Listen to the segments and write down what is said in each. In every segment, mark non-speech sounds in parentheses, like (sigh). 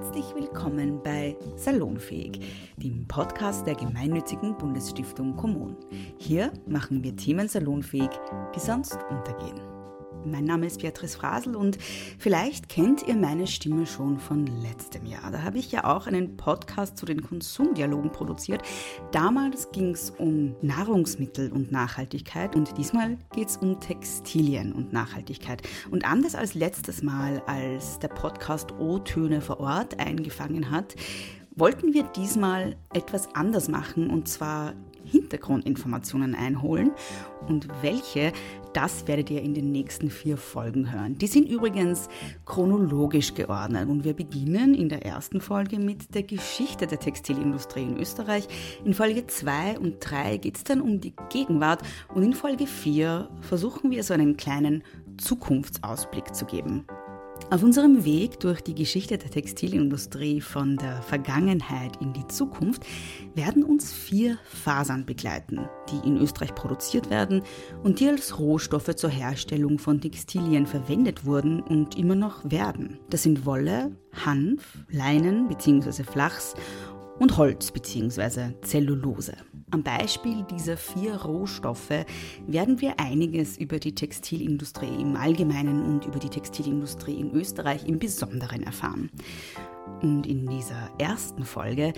Herzlich willkommen bei Salonfähig, dem Podcast der gemeinnützigen Bundesstiftung Kommunen. Hier machen wir Themen salonfähig, die sonst untergehen. Mein Name ist Beatrice Frasel und vielleicht kennt ihr meine Stimme schon von letztem Jahr. Da habe ich ja auch einen Podcast zu den Konsumdialogen produziert. Damals ging es um Nahrungsmittel und Nachhaltigkeit und diesmal geht es um Textilien und Nachhaltigkeit. Und anders als letztes Mal, als der Podcast O-Töne vor Ort eingefangen hat, wollten wir diesmal etwas anders machen und zwar Hintergrundinformationen einholen. Und welche, das werdet ihr in den nächsten vier Folgen hören. Die sind übrigens chronologisch geordnet und wir beginnen in der ersten Folge mit der Geschichte der Textilindustrie in Österreich. In Folge 2 und 3 geht es dann um die Gegenwart und in Folge 4 versuchen wir so einen kleinen Zukunftsausblick zu geben. Auf unserem Weg durch die Geschichte der Textilindustrie von der Vergangenheit in die Zukunft werden uns vier Fasern begleiten, die in Österreich produziert werden und die als Rohstoffe zur Herstellung von Textilien verwendet wurden und immer noch werden. Das sind Wolle, Hanf, Leinen bzw. Flachs und Holz bzw. Zellulose. Am Beispiel dieser vier Rohstoffe werden wir einiges über die Textilindustrie im Allgemeinen und über die Textilindustrie in Österreich im Besonderen erfahren. Und in dieser ersten Folge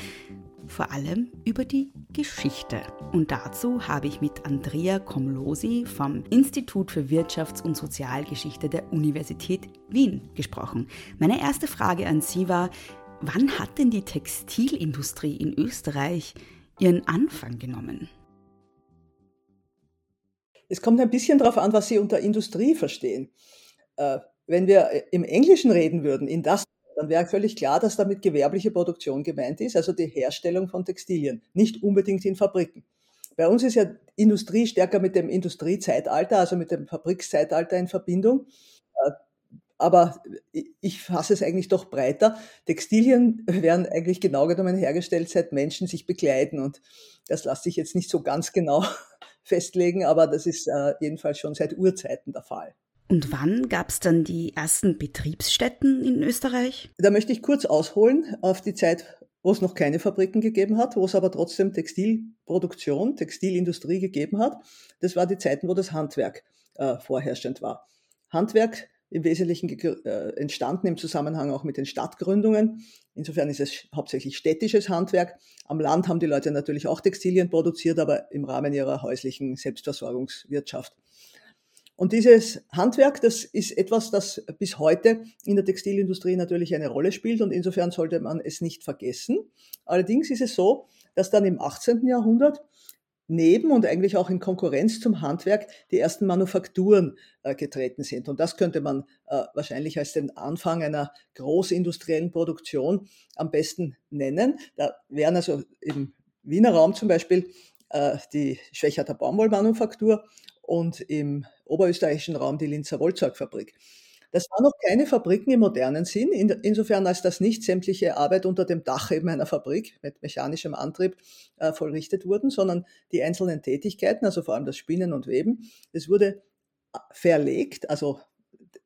vor allem über die Geschichte. Und dazu habe ich mit Andrea Komlosi vom Institut für Wirtschafts- und Sozialgeschichte der Universität Wien gesprochen. Meine erste Frage an Sie war, Wann hat denn die Textilindustrie in Österreich ihren Anfang genommen? Es kommt ein bisschen darauf an, was Sie unter Industrie verstehen. Äh, wenn wir im Englischen reden würden, in das, dann wäre völlig klar, dass damit gewerbliche Produktion gemeint ist, also die Herstellung von Textilien, nicht unbedingt in Fabriken. Bei uns ist ja Industrie stärker mit dem Industriezeitalter, also mit dem Fabrikzeitalter in Verbindung. Aber ich fasse es eigentlich doch breiter. Textilien werden eigentlich genau genommen hergestellt, seit Menschen sich bekleiden. Und das lasse ich jetzt nicht so ganz genau (laughs) festlegen, aber das ist äh, jedenfalls schon seit Urzeiten der Fall. Und wann gab es dann die ersten Betriebsstätten in Österreich? Da möchte ich kurz ausholen auf die Zeit, wo es noch keine Fabriken gegeben hat, wo es aber trotzdem Textilproduktion, Textilindustrie gegeben hat. Das war die Zeiten, wo das Handwerk äh, vorherrschend war. Handwerk im Wesentlichen äh, entstanden im Zusammenhang auch mit den Stadtgründungen. Insofern ist es hauptsächlich städtisches Handwerk. Am Land haben die Leute natürlich auch Textilien produziert, aber im Rahmen ihrer häuslichen Selbstversorgungswirtschaft. Und dieses Handwerk, das ist etwas, das bis heute in der Textilindustrie natürlich eine Rolle spielt und insofern sollte man es nicht vergessen. Allerdings ist es so, dass dann im 18. Jahrhundert neben und eigentlich auch in Konkurrenz zum Handwerk die ersten Manufakturen äh, getreten sind. Und das könnte man äh, wahrscheinlich als den Anfang einer großindustriellen Produktion am besten nennen. Da wären also im Wiener Raum zum Beispiel äh, die Schwächerter Baumwollmanufaktur und im oberösterreichischen Raum die Linzer Wollzeugfabrik. Das waren noch keine Fabriken im modernen Sinn, insofern als das nicht sämtliche Arbeit unter dem Dach eben einer Fabrik mit mechanischem Antrieb äh, vollrichtet wurden, sondern die einzelnen Tätigkeiten, also vor allem das Spinnen und Weben, das wurde äh, verlegt, also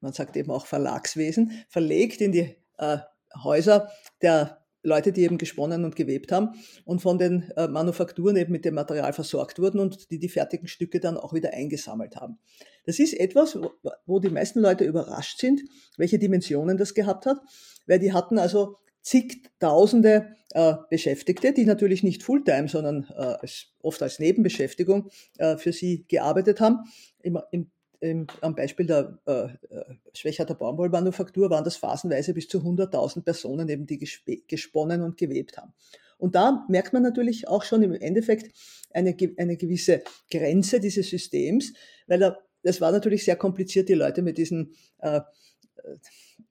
man sagt eben auch Verlagswesen, verlegt in die äh, Häuser der Leute, die eben gesponnen und gewebt haben und von den äh, Manufakturen eben mit dem Material versorgt wurden und die die fertigen Stücke dann auch wieder eingesammelt haben. Das ist etwas, wo, wo die meisten Leute überrascht sind, welche Dimensionen das gehabt hat, weil die hatten also zigtausende äh, Beschäftigte, die natürlich nicht Fulltime, sondern äh, als, oft als Nebenbeschäftigung äh, für sie gearbeitet haben. Im, im im, am Beispiel der äh, äh Schwächerter Baumwollmanufaktur waren das phasenweise bis zu 100.000 Personen eben, die gesponnen und gewebt haben. Und da merkt man natürlich auch schon im Endeffekt eine, eine gewisse Grenze dieses Systems, weil da, das war natürlich sehr kompliziert, die Leute mit diesen äh,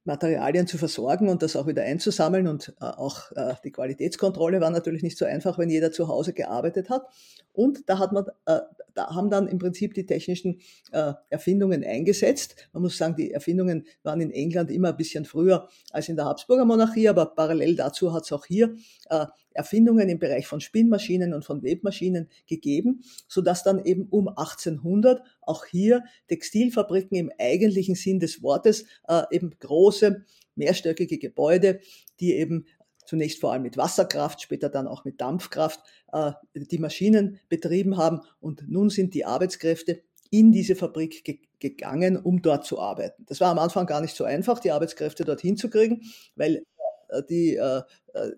Materialien zu versorgen und das auch wieder einzusammeln. Und äh, auch äh, die Qualitätskontrolle war natürlich nicht so einfach, wenn jeder zu Hause gearbeitet hat. Und da hat man, äh, da haben dann im Prinzip die technischen äh, Erfindungen eingesetzt. Man muss sagen, die Erfindungen waren in England immer ein bisschen früher als in der Habsburger Monarchie, aber parallel dazu hat es auch hier äh, Erfindungen im Bereich von Spinnmaschinen und von Webmaschinen gegeben, so dass dann eben um 1800 auch hier Textilfabriken im eigentlichen Sinn des Wortes äh, eben große mehrstöckige Gebäude, die eben zunächst vor allem mit Wasserkraft, später dann auch mit Dampfkraft äh, die Maschinen betrieben haben. Und nun sind die Arbeitskräfte in diese Fabrik ge gegangen, um dort zu arbeiten. Das war am Anfang gar nicht so einfach, die Arbeitskräfte dorthin zu kriegen, weil äh, die äh, äh,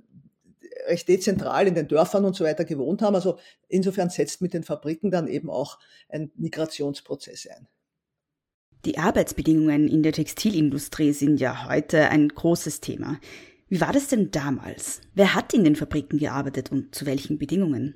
recht dezentral in den Dörfern und so weiter gewohnt haben. Also insofern setzt mit den Fabriken dann eben auch ein Migrationsprozess ein. Die Arbeitsbedingungen in der Textilindustrie sind ja heute ein großes Thema. Wie war das denn damals? Wer hat in den Fabriken gearbeitet und zu welchen Bedingungen?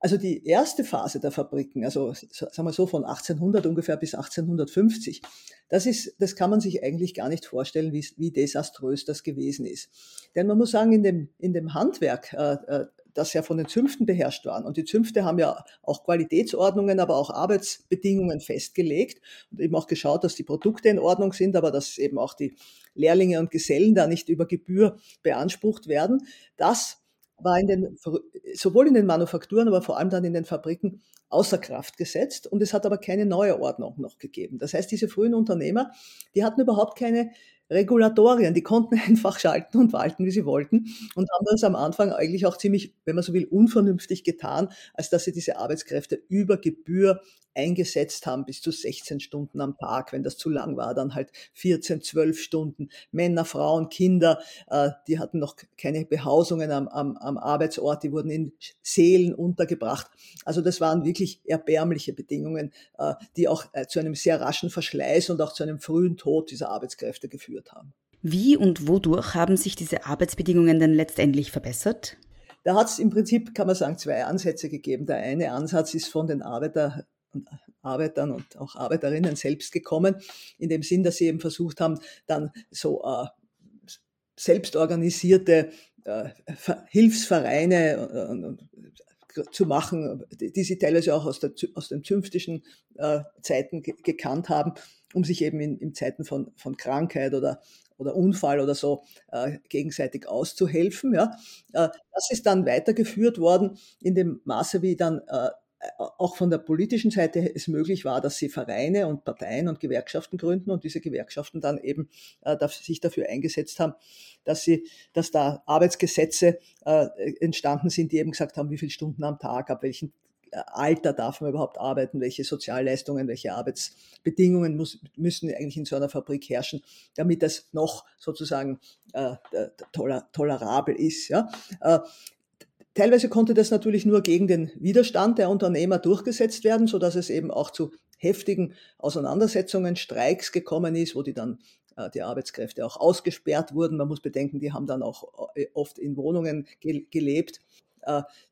Also die erste Phase der Fabriken, also sagen wir so von 1800 ungefähr bis 1850, das ist, das kann man sich eigentlich gar nicht vorstellen, wie, wie desaströs das gewesen ist. Denn man muss sagen, in dem, in dem Handwerk, äh, äh das ja von den Zünften beherrscht waren. Und die Zünfte haben ja auch Qualitätsordnungen, aber auch Arbeitsbedingungen festgelegt und eben auch geschaut, dass die Produkte in Ordnung sind, aber dass eben auch die Lehrlinge und Gesellen da nicht über Gebühr beansprucht werden. Das war in den, sowohl in den Manufakturen, aber vor allem dann in den Fabriken außer Kraft gesetzt und es hat aber keine neue Ordnung noch gegeben. Das heißt, diese frühen Unternehmer, die hatten überhaupt keine Regulatorien, die konnten (laughs) einfach schalten und walten, wie sie wollten und haben das am Anfang eigentlich auch ziemlich, wenn man so will, unvernünftig getan, als dass sie diese Arbeitskräfte über Gebühr eingesetzt haben, bis zu 16 Stunden am Tag. Wenn das zu lang war, dann halt 14, 12 Stunden. Männer, Frauen, Kinder, äh, die hatten noch keine Behausungen am, am, am Arbeitsort, die wurden in Seelen untergebracht. Also das waren wirklich erbärmliche Bedingungen, äh, die auch äh, zu einem sehr raschen Verschleiß und auch zu einem frühen Tod dieser Arbeitskräfte geführt geführt haben. Wie und wodurch haben sich diese Arbeitsbedingungen denn letztendlich verbessert? Da hat es im Prinzip, kann man sagen, zwei Ansätze gegeben. Der eine Ansatz ist von den Arbeiter, Arbeitern und auch Arbeiterinnen selbst gekommen, in dem Sinn, dass sie eben versucht haben, dann so äh, selbstorganisierte äh, Hilfsvereine äh, zu machen, die sie teilweise auch aus, der, aus den zünftischen äh, Zeiten gekannt haben, um sich eben in, in Zeiten von, von Krankheit oder, oder Unfall oder so äh, gegenseitig auszuhelfen. Ja. Äh, das ist dann weitergeführt worden in dem Maße, wie dann äh, auch von der politischen Seite es möglich war, dass sie Vereine und Parteien und Gewerkschaften gründen und diese Gewerkschaften dann eben äh, sich dafür eingesetzt haben, dass sie, dass da Arbeitsgesetze äh, entstanden sind, die eben gesagt haben, wie viele Stunden am Tag, ab welchen Alter darf man überhaupt arbeiten, welche Sozialleistungen, welche Arbeitsbedingungen muss, müssen eigentlich in so einer Fabrik herrschen, damit das noch sozusagen äh, toler, tolerabel ist. Ja? Äh, teilweise konnte das natürlich nur gegen den Widerstand der Unternehmer durchgesetzt werden, so dass es eben auch zu heftigen Auseinandersetzungen, Streiks gekommen ist, wo die dann äh, die Arbeitskräfte auch ausgesperrt wurden. Man muss bedenken, die haben dann auch äh, oft in Wohnungen gelebt äh,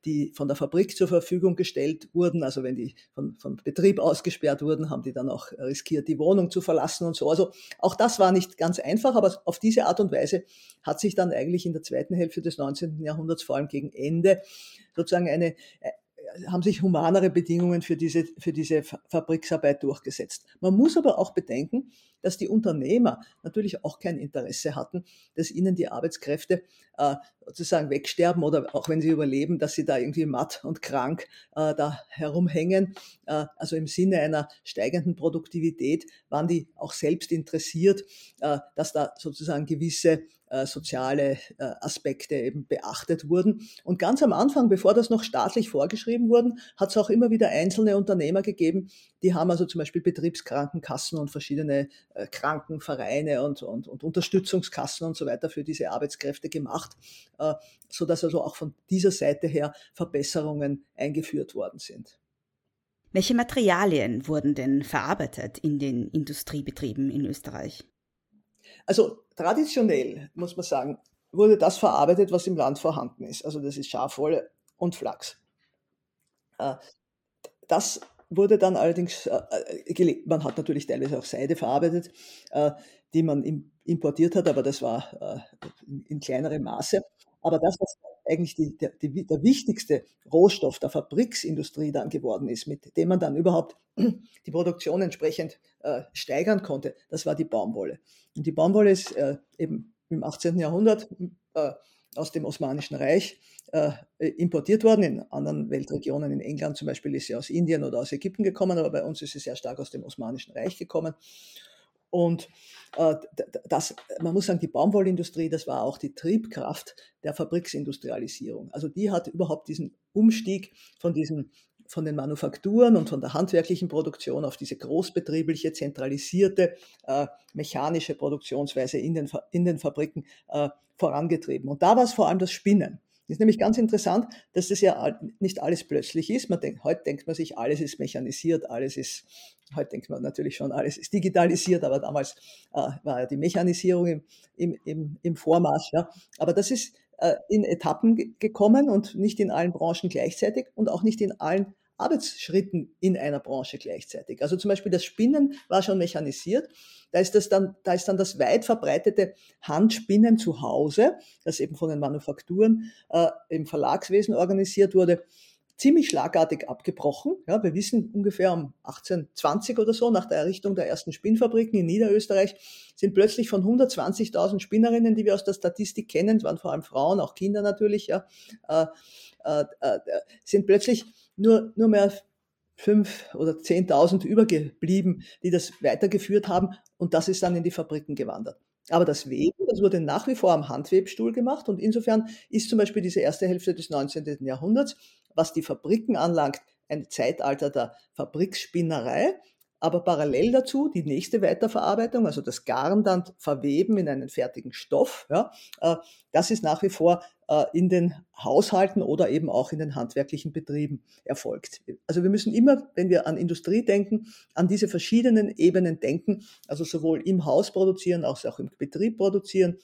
die von der Fabrik zur Verfügung gestellt wurden. Also wenn die von, von Betrieb ausgesperrt wurden, haben die dann auch riskiert, die Wohnung zu verlassen und so. Also auch das war nicht ganz einfach, aber auf diese Art und Weise hat sich dann eigentlich in der zweiten Hälfte des 19. Jahrhunderts, vor allem gegen Ende, sozusagen eine, äh, haben sich humanere Bedingungen für diese, für diese Fabriksarbeit durchgesetzt. Man muss aber auch bedenken, dass die Unternehmer natürlich auch kein Interesse hatten, dass ihnen die Arbeitskräfte äh, sozusagen wegsterben oder auch wenn sie überleben, dass sie da irgendwie matt und krank äh, da herumhängen. Äh, also im Sinne einer steigenden Produktivität waren die auch selbst interessiert, äh, dass da sozusagen gewisse äh, soziale äh, Aspekte eben beachtet wurden. Und ganz am Anfang, bevor das noch staatlich vorgeschrieben wurden, hat es auch immer wieder einzelne Unternehmer gegeben, die haben also zum Beispiel Betriebskrankenkassen und verschiedene Krankenvereine und, und, und Unterstützungskassen und so weiter für diese Arbeitskräfte gemacht, äh, so dass also auch von dieser Seite her Verbesserungen eingeführt worden sind. Welche Materialien wurden denn verarbeitet in den Industriebetrieben in Österreich? Also traditionell, muss man sagen, wurde das verarbeitet, was im Land vorhanden ist. Also das ist Schafwolle und Flachs. Äh, das wurde dann allerdings, äh, man hat natürlich teilweise auch Seide verarbeitet, äh, die man importiert hat, aber das war in kleinerem Maße. Aber das, was eigentlich die, der, die, der wichtigste Rohstoff der Fabriksindustrie dann geworden ist, mit dem man dann überhaupt (clears throat) die Produktion entsprechend äh, steigern konnte, das war die Baumwolle. Und die Baumwolle ist äh, eben im 18. Jahrhundert äh, aus dem Osmanischen Reich äh, importiert worden. In anderen Weltregionen, in England zum Beispiel, ist sie aus Indien oder aus Ägypten gekommen, aber bei uns ist sie sehr stark aus dem Osmanischen Reich gekommen. Und äh, das, man muss sagen, die Baumwollindustrie, das war auch die Triebkraft der Fabriksindustrialisierung. Also die hat überhaupt diesen Umstieg von diesen von den Manufakturen und von der handwerklichen Produktion auf diese großbetriebliche, zentralisierte, äh, mechanische Produktionsweise in den, in den Fabriken äh, vorangetrieben. Und da war es vor allem das Spinnen. Das ist nämlich ganz interessant, dass das ja nicht alles plötzlich ist. Man denkt, heute denkt man sich, alles ist mechanisiert, alles ist, heute denkt man natürlich schon, alles ist digitalisiert, aber damals äh, war ja die Mechanisierung im, im, im, Vormarsch. Ja. Aber das ist in Etappen gekommen und nicht in allen Branchen gleichzeitig und auch nicht in allen Arbeitsschritten in einer Branche gleichzeitig. Also zum Beispiel das Spinnen war schon mechanisiert. Da ist, das dann, da ist dann das weit verbreitete Handspinnen zu Hause, das eben von den Manufakturen äh, im Verlagswesen organisiert wurde, ziemlich schlagartig abgebrochen. Ja, wir wissen ungefähr um 1820 oder so, nach der Errichtung der ersten Spinnfabriken in Niederösterreich, sind plötzlich von 120.000 Spinnerinnen, die wir aus der Statistik kennen, waren vor allem Frauen, auch Kinder natürlich, ja, äh, äh, äh, sind plötzlich nur, nur mehr fünf oder 10.000 übergeblieben, die das weitergeführt haben und das ist dann in die Fabriken gewandert. Aber das Weben, das wurde nach wie vor am Handwebstuhl gemacht und insofern ist zum Beispiel diese erste Hälfte des 19. Jahrhunderts, was die Fabriken anlangt, ein Zeitalter der Fabriksspinnerei aber parallel dazu die nächste Weiterverarbeitung, also das Garn dann verweben in einen fertigen Stoff, ja, äh, das ist nach wie vor äh, in den Haushalten oder eben auch in den handwerklichen Betrieben erfolgt. Also wir müssen immer, wenn wir an Industrie denken, an diese verschiedenen Ebenen denken, also sowohl im Haus produzieren, als auch im Betrieb produzieren,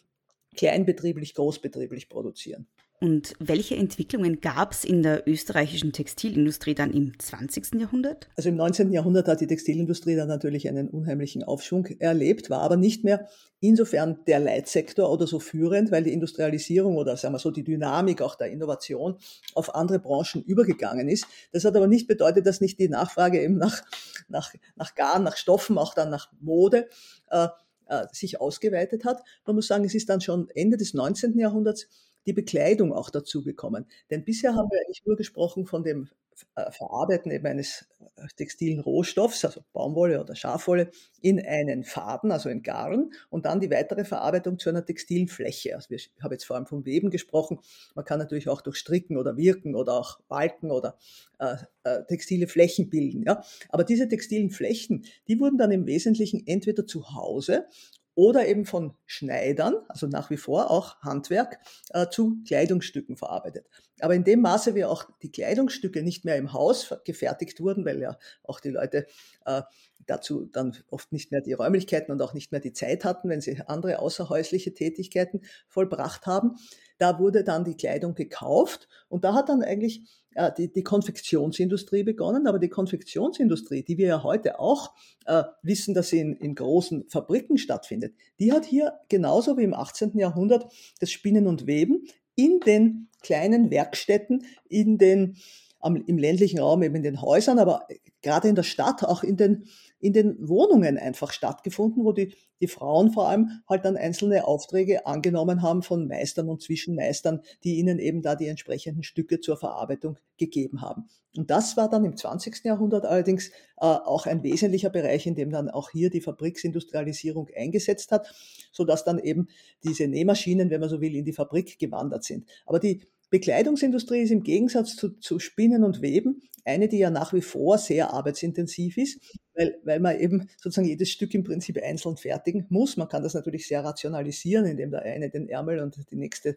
kleinbetrieblich, großbetrieblich produzieren. Und welche Entwicklungen gab es in der österreichischen Textilindustrie dann im 20. Jahrhundert? Also im 19. Jahrhundert hat die Textilindustrie dann natürlich einen unheimlichen Aufschwung erlebt, war aber nicht mehr insofern der Leitsektor oder so führend, weil die Industrialisierung oder sagen wir so die Dynamik auch der Innovation auf andere Branchen übergegangen ist. Das hat aber nicht bedeutet, dass nicht die Nachfrage eben nach, nach, nach Garn, nach Stoffen, auch dann nach Mode äh, äh, sich ausgeweitet hat. Man muss sagen, es ist dann schon Ende des 19. Jahrhunderts die Bekleidung auch dazu gekommen. Denn bisher haben wir eigentlich nur gesprochen von dem äh, Verarbeiten eben eines äh, textilen Rohstoffs, also Baumwolle oder Schafwolle, in einen Faden, also in Garn, und dann die weitere Verarbeitung zu einer textilen Fläche. Also ich habe jetzt vor allem vom Weben gesprochen. Man kann natürlich auch durch Stricken oder Wirken oder auch Balken oder äh, äh, textile Flächen bilden. Ja? Aber diese textilen Flächen, die wurden dann im Wesentlichen entweder zu Hause oder eben von Schneidern, also nach wie vor auch Handwerk, äh, zu Kleidungsstücken verarbeitet. Aber in dem Maße, wie auch die Kleidungsstücke nicht mehr im Haus gefertigt wurden, weil ja auch die Leute äh, dazu dann oft nicht mehr die Räumlichkeiten und auch nicht mehr die Zeit hatten, wenn sie andere außerhäusliche Tätigkeiten vollbracht haben, da wurde dann die Kleidung gekauft und da hat dann eigentlich äh, die, die Konfektionsindustrie begonnen, aber die Konfektionsindustrie, die wir ja heute auch äh, wissen, dass sie in, in großen Fabriken stattfindet, die hat hier genauso wie im 18. Jahrhundert das Spinnen und Weben in den kleinen Werkstätten, in den, am, im ländlichen Raum, eben in den Häusern, aber gerade in der Stadt, auch in den in den Wohnungen einfach stattgefunden, wo die, die Frauen vor allem halt dann einzelne Aufträge angenommen haben von Meistern und Zwischenmeistern, die ihnen eben da die entsprechenden Stücke zur Verarbeitung gegeben haben. Und das war dann im 20. Jahrhundert allerdings äh, auch ein wesentlicher Bereich, in dem dann auch hier die Fabriksindustrialisierung eingesetzt hat, so dass dann eben diese Nähmaschinen, wenn man so will, in die Fabrik gewandert sind. Aber die Bekleidungsindustrie ist im Gegensatz zu, zu Spinnen und Weben eine, die ja nach wie vor sehr arbeitsintensiv ist, weil, weil man eben sozusagen jedes Stück im Prinzip einzeln fertigen muss. Man kann das natürlich sehr rationalisieren, indem der eine den Ärmel und die nächste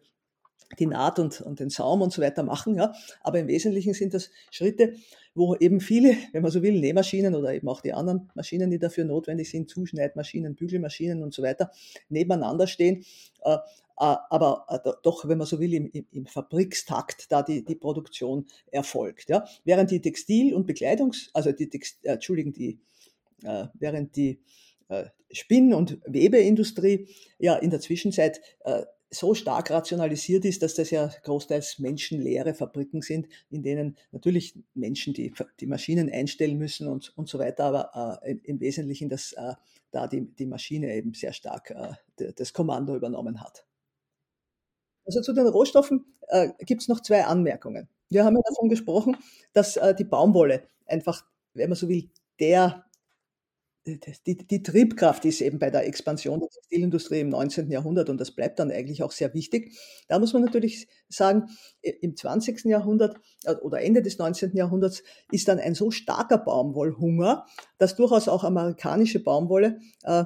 die Naht und, und den Saum und so weiter machen. Ja. Aber im Wesentlichen sind das Schritte, wo eben viele, wenn man so will, Nähmaschinen oder eben auch die anderen Maschinen, die dafür notwendig sind, Zuschneidmaschinen, Bügelmaschinen und so weiter, nebeneinander stehen. Äh, äh, aber äh, doch, wenn man so will, im, im Fabrikstakt da die, die Produktion erfolgt. Ja. Während die Textil- und Bekleidungs-, also die, Text, äh, Entschuldigung, die, äh, während die Spinn- und Webeindustrie ja in der Zwischenzeit äh, so stark rationalisiert ist, dass das ja großteils menschenleere Fabriken sind, in denen natürlich Menschen die, die Maschinen einstellen müssen und, und so weiter, aber äh, im Wesentlichen, dass äh, da die, die Maschine eben sehr stark äh, das Kommando übernommen hat. Also zu den Rohstoffen äh, gibt es noch zwei Anmerkungen. Wir haben ja davon gesprochen, dass äh, die Baumwolle einfach, wenn man so will, der die, die, Triebkraft ist eben bei der Expansion der Textilindustrie im 19. Jahrhundert und das bleibt dann eigentlich auch sehr wichtig. Da muss man natürlich sagen, im 20. Jahrhundert äh, oder Ende des 19. Jahrhunderts ist dann ein so starker Baumwollhunger, dass durchaus auch amerikanische Baumwolle äh,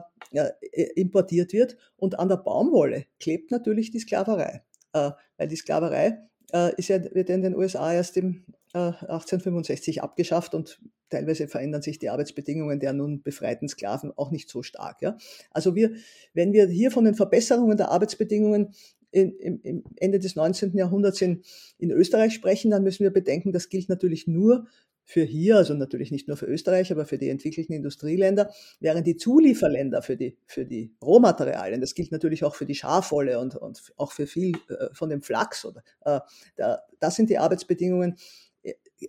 importiert wird und an der Baumwolle klebt natürlich die Sklaverei, äh, weil die Sklaverei äh, ist ja, wird in den USA erst im 1865 äh, abgeschafft und teilweise verändern sich die Arbeitsbedingungen der nun befreiten Sklaven auch nicht so stark. Ja? Also wir, wenn wir hier von den Verbesserungen der Arbeitsbedingungen in, im, im Ende des 19. Jahrhunderts in, in Österreich sprechen, dann müssen wir bedenken, das gilt natürlich nur für hier, also natürlich nicht nur für Österreich, aber für die entwickelten Industrieländer, während die Zulieferländer für die, für die Rohmaterialien, das gilt natürlich auch für die Schafwolle und, und auch für viel äh, von dem Flachs, oder, äh, da, das sind die Arbeitsbedingungen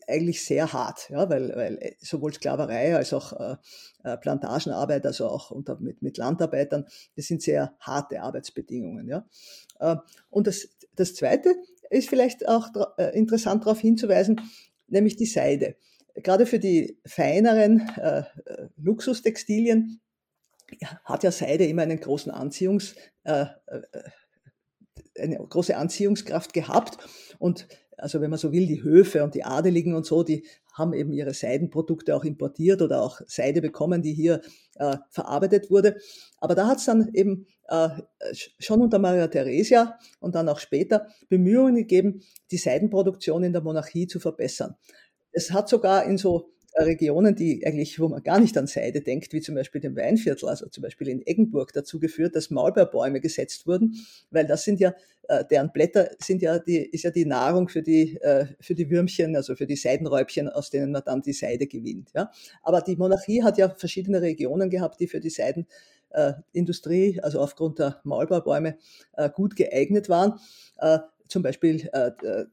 eigentlich sehr hart, ja, weil, weil äh, sowohl Sklaverei als auch äh, äh, Plantagenarbeit, also auch unter, mit, mit Landarbeitern, das sind sehr harte Arbeitsbedingungen. Ja. Äh, und das, das Zweite ist vielleicht auch äh, interessant darauf hinzuweisen, nämlich die Seide. Gerade für die feineren äh, Luxustextilien hat ja Seide immer einen großen Anziehungs, eine große Anziehungskraft gehabt. Und also wenn man so will, die Höfe und die Adeligen und so, die haben eben ihre Seidenprodukte auch importiert oder auch Seide bekommen, die hier äh, verarbeitet wurde. Aber da hat es dann eben äh, schon unter Maria Theresia und dann auch später Bemühungen gegeben, die Seidenproduktion in der Monarchie zu verbessern. Es hat sogar in so Regionen, die eigentlich, wo man gar nicht an Seide denkt, wie zum Beispiel dem Weinviertel, also zum Beispiel in Eggenburg dazu geführt, dass Maulbeerbäume gesetzt wurden, weil das sind ja, äh, deren Blätter sind ja die, ist ja die Nahrung für die, äh, für die Würmchen, also für die Seidenräubchen, aus denen man dann die Seide gewinnt. Ja. Aber die Monarchie hat ja verschiedene Regionen gehabt, die für die Seidenindustrie, also aufgrund der Maulbeerbäume, äh, gut geeignet waren zum Beispiel äh, äh,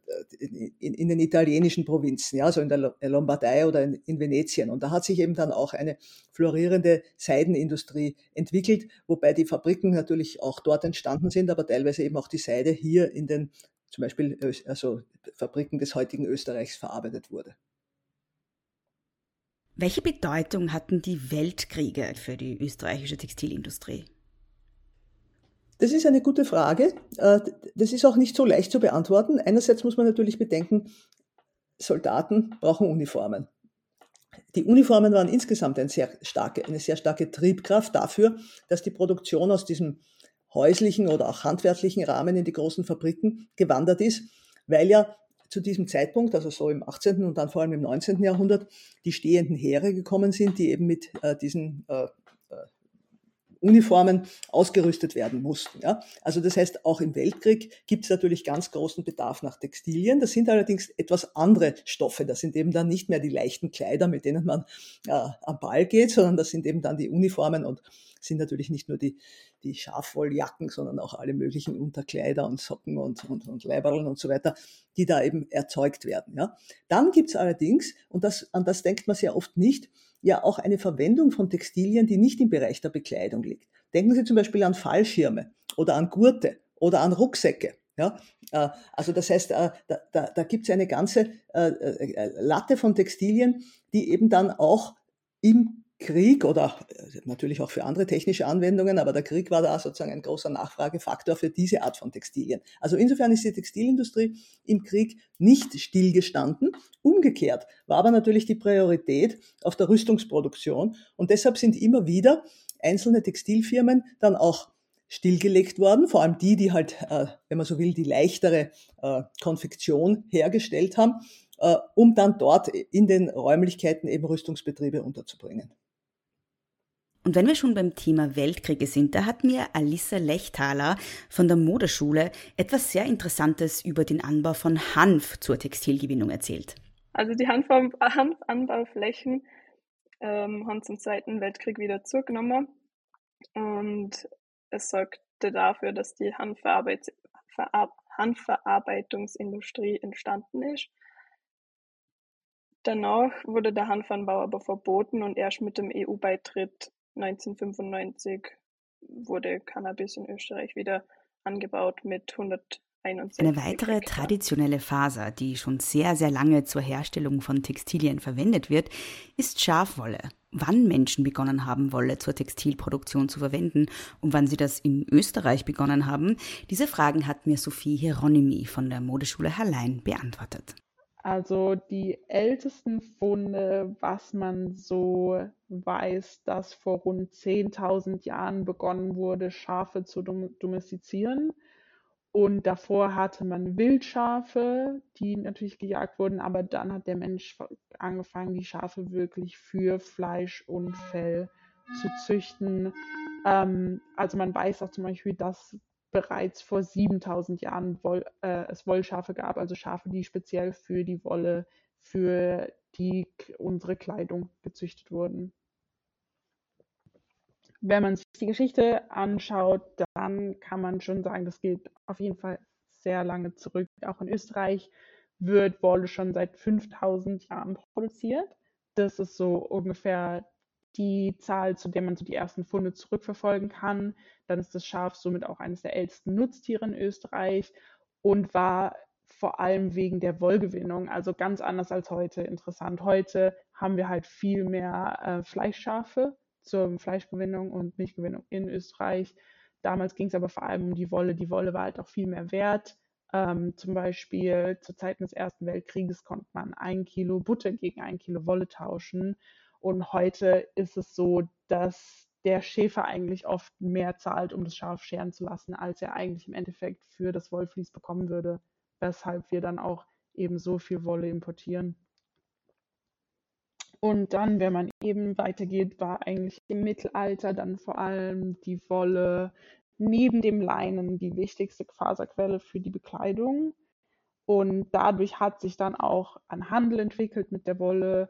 in, den italienischen Provinzen, ja, so in der Lombardei oder in, in, Venetien. Und da hat sich eben dann auch eine florierende Seidenindustrie entwickelt, wobei die Fabriken natürlich auch dort entstanden sind, aber teilweise eben auch die Seide hier in den zum Beispiel also Fabriken des heutigen Österreichs verarbeitet wurde. Welche Bedeutung hatten die Weltkriege für die österreichische Textilindustrie? Das ist eine gute Frage. Äh, das ist auch nicht so leicht zu beantworten. Einerseits muss man natürlich bedenken, Soldaten brauchen Uniformen. Die Uniformen waren insgesamt eine sehr starke, eine sehr starke Triebkraft dafür, dass die Produktion aus diesem häuslichen oder auch handwerklichen Rahmen in die großen Fabriken gewandert ist, weil ja zu diesem Zeitpunkt, also so im 18. und dann vor allem im 19. Jahrhundert, die stehenden Heere gekommen sind, die eben mit äh, diesen äh, Uniformen ausgerüstet werden mussten. Ja? Also das heißt, auch im Weltkrieg gibt es natürlich ganz großen Bedarf nach Textilien. Das sind allerdings etwas andere Stoffe. Das sind eben dann nicht mehr die leichten Kleider, mit denen man äh, am Ball geht, sondern das sind eben dann die Uniformen und sind natürlich nicht nur die, die Schafwolljacken, sondern auch alle möglichen Unterkleider und Socken und, und, und Leiberln und so weiter, die da eben erzeugt werden. Ja. Dann gibt es allerdings, und das, an das denkt man sehr oft nicht, ja auch eine Verwendung von Textilien, die nicht im Bereich der Bekleidung liegt. Denken Sie zum Beispiel an Fallschirme oder an Gurte oder an Rucksäcke. Ja, äh, also das heißt, äh, da, da, da gibt es eine ganze äh, Latte von Textilien, die eben dann auch im Krieg oder äh, natürlich auch für andere technische Anwendungen, aber der Krieg war da sozusagen ein großer Nachfragefaktor für diese Art von Textilien. Also insofern ist die Textilindustrie im Krieg nicht stillgestanden. Umgekehrt war aber natürlich die Priorität auf der Rüstungsproduktion und deshalb sind immer wieder einzelne Textilfirmen dann auch stillgelegt worden, vor allem die, die halt, äh, wenn man so will, die leichtere äh, Konfektion hergestellt haben, um dann dort in den Räumlichkeiten eben Rüstungsbetriebe unterzubringen. Und wenn wir schon beim Thema Weltkriege sind, da hat mir Alissa Lechtaler von der Modeschule etwas sehr Interessantes über den Anbau von Hanf zur Textilgewinnung erzählt. Also die Hanfanbauflächen ähm, haben zum Zweiten Weltkrieg wieder zugenommen und es sorgte dafür, dass die Hanfverarbeit Hanfverarbeitungsindustrie entstanden ist. Danach wurde der Hanfanbau aber verboten und erst mit dem EU-Beitritt 1995 wurde Cannabis in Österreich wieder angebaut mit 161. Eine weitere traditionelle Faser, die schon sehr, sehr lange zur Herstellung von Textilien verwendet wird, ist Schafwolle. wann Menschen begonnen haben, Wolle zur Textilproduktion zu verwenden und wann sie das in Österreich begonnen haben, diese Fragen hat mir Sophie Hieronymi von der Modeschule Herlein beantwortet. Also die ältesten Funde, was man so weiß, dass vor rund 10.000 Jahren begonnen wurde, Schafe zu domestizieren. Und davor hatte man Wildschafe, die natürlich gejagt wurden, aber dann hat der Mensch angefangen, die Schafe wirklich für Fleisch und Fell zu züchten. Ähm, also man weiß auch zum Beispiel, dass bereits vor 7000 Jahren Woll, äh, es Wollschafe gab, also Schafe, die speziell für die Wolle, für die unsere Kleidung gezüchtet wurden. Wenn man sich die Geschichte anschaut, dann kann man schon sagen, das geht auf jeden Fall sehr lange zurück. Auch in Österreich wird Wolle schon seit 5000 Jahren produziert. Das ist so ungefähr die Zahl, zu der man so die ersten Funde zurückverfolgen kann. Dann ist das Schaf somit auch eines der ältesten Nutztiere in Österreich und war vor allem wegen der Wollgewinnung, also ganz anders als heute interessant. Heute haben wir halt viel mehr äh, Fleischschafe zur Fleischgewinnung und Milchgewinnung in Österreich. Damals ging es aber vor allem um die Wolle. Die Wolle war halt auch viel mehr wert. Ähm, zum Beispiel zu Zeiten des Ersten Weltkrieges konnte man ein Kilo Butter gegen ein Kilo Wolle tauschen. Und heute ist es so, dass der Schäfer eigentlich oft mehr zahlt, um das Schaf scheren zu lassen, als er eigentlich im Endeffekt für das Wollflies bekommen würde, weshalb wir dann auch eben so viel Wolle importieren. Und dann, wenn man eben weitergeht, war eigentlich im Mittelalter dann vor allem die Wolle neben dem Leinen die wichtigste Faserquelle für die Bekleidung. Und dadurch hat sich dann auch ein Handel entwickelt mit der Wolle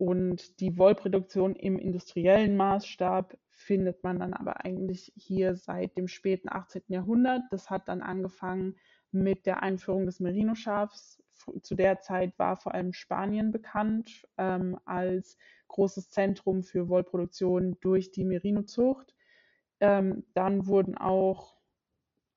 und die Wollproduktion im industriellen Maßstab findet man dann aber eigentlich hier seit dem späten 18. Jahrhundert. Das hat dann angefangen mit der Einführung des Merino-Schafs. Zu der Zeit war vor allem Spanien bekannt ähm, als großes Zentrum für Wollproduktion durch die Merino-Zucht. Ähm, dann wurden auch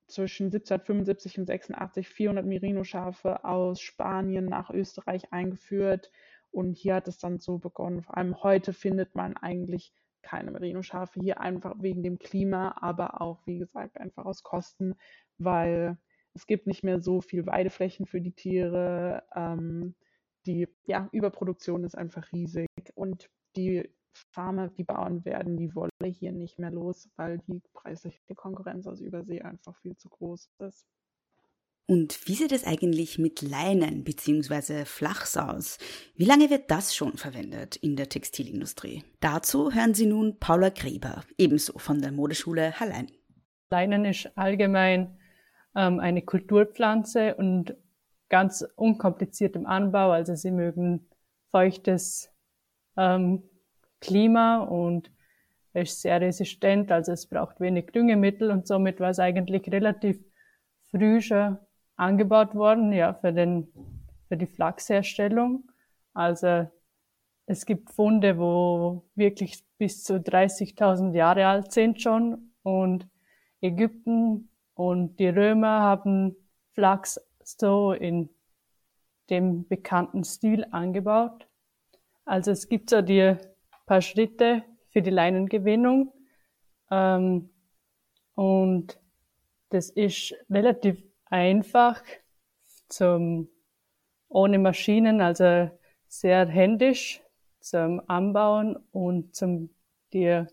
zwischen 1775 und 86 400 Merino-Schafe aus Spanien nach Österreich eingeführt. Und hier hat es dann so begonnen. Vor allem heute findet man eigentlich keine Merino-Schafe hier einfach wegen dem Klima, aber auch, wie gesagt, einfach aus Kosten, weil es gibt nicht mehr so viel Weideflächen für die Tiere. Ähm, die ja, Überproduktion ist einfach riesig und die Farmer, die Bauern werden die Wolle hier nicht mehr los, weil die preisliche Konkurrenz aus Übersee einfach viel zu groß ist. Und wie sieht es eigentlich mit Leinen bzw. Flachs aus? Wie lange wird das schon verwendet in der Textilindustrie? Dazu hören Sie nun Paula Grieber, ebenso von der Modeschule Hallein. Leinen ist allgemein ähm, eine Kulturpflanze und ganz unkompliziert im Anbau. Also sie mögen feuchtes ähm, Klima und ist sehr resistent, also es braucht wenig Düngemittel und somit war es eigentlich relativ früh schon angebaut worden, ja, für den, für die Flachsherstellung. Also, es gibt Funde, wo wirklich bis zu 30.000 Jahre alt sind schon und Ägypten und die Römer haben Flachs so in dem bekannten Stil angebaut. Also es gibt so die paar Schritte für die Leinengewinnung ähm, und das ist relativ einfach zum, ohne Maschinen, also sehr händisch zum Anbauen und zum die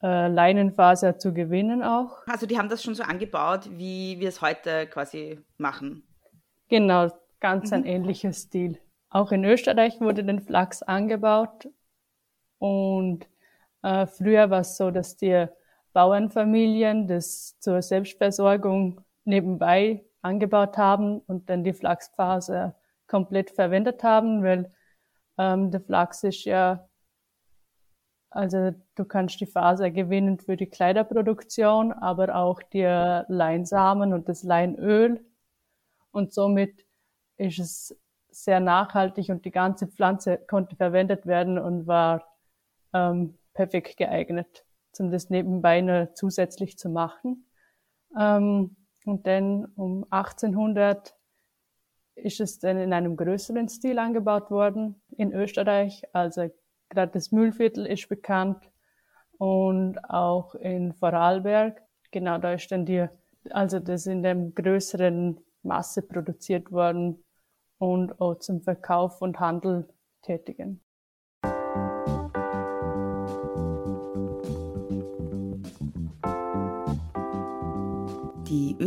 äh, Leinenfaser zu gewinnen auch. Also die haben das schon so angebaut, wie wir es heute quasi machen. Genau, ganz mhm. ein ähnlicher Stil. Auch in Österreich wurde den Flachs angebaut und äh, früher war es so, dass die Bauernfamilien das zur Selbstversorgung nebenbei angebaut haben und dann die Flachsfaser komplett verwendet haben, weil ähm, der Flachs ist ja, also du kannst die Faser gewinnen für die Kleiderproduktion, aber auch die Leinsamen und das Leinöl und somit ist es sehr nachhaltig und die ganze Pflanze konnte verwendet werden und war ähm, perfekt geeignet, um das nebenbei nur zusätzlich zu machen. Ähm, und dann um 1800 ist es dann in einem größeren Stil angebaut worden in Österreich. Also gerade das Mühlviertel ist bekannt und auch in Vorarlberg. Genau, da ist dann die, also das in dem größeren Masse produziert worden und auch zum Verkauf und Handel tätigen.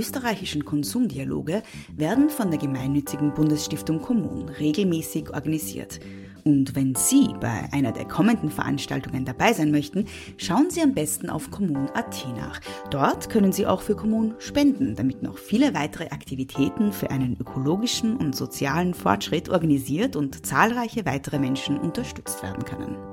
Österreichischen Konsumdialoge werden von der gemeinnützigen Bundesstiftung Kommun regelmäßig organisiert. Und wenn Sie bei einer der kommenden Veranstaltungen dabei sein möchten, schauen Sie am besten auf kommun.at nach. Dort können Sie auch für Kommun spenden, damit noch viele weitere Aktivitäten für einen ökologischen und sozialen Fortschritt organisiert und zahlreiche weitere Menschen unterstützt werden können.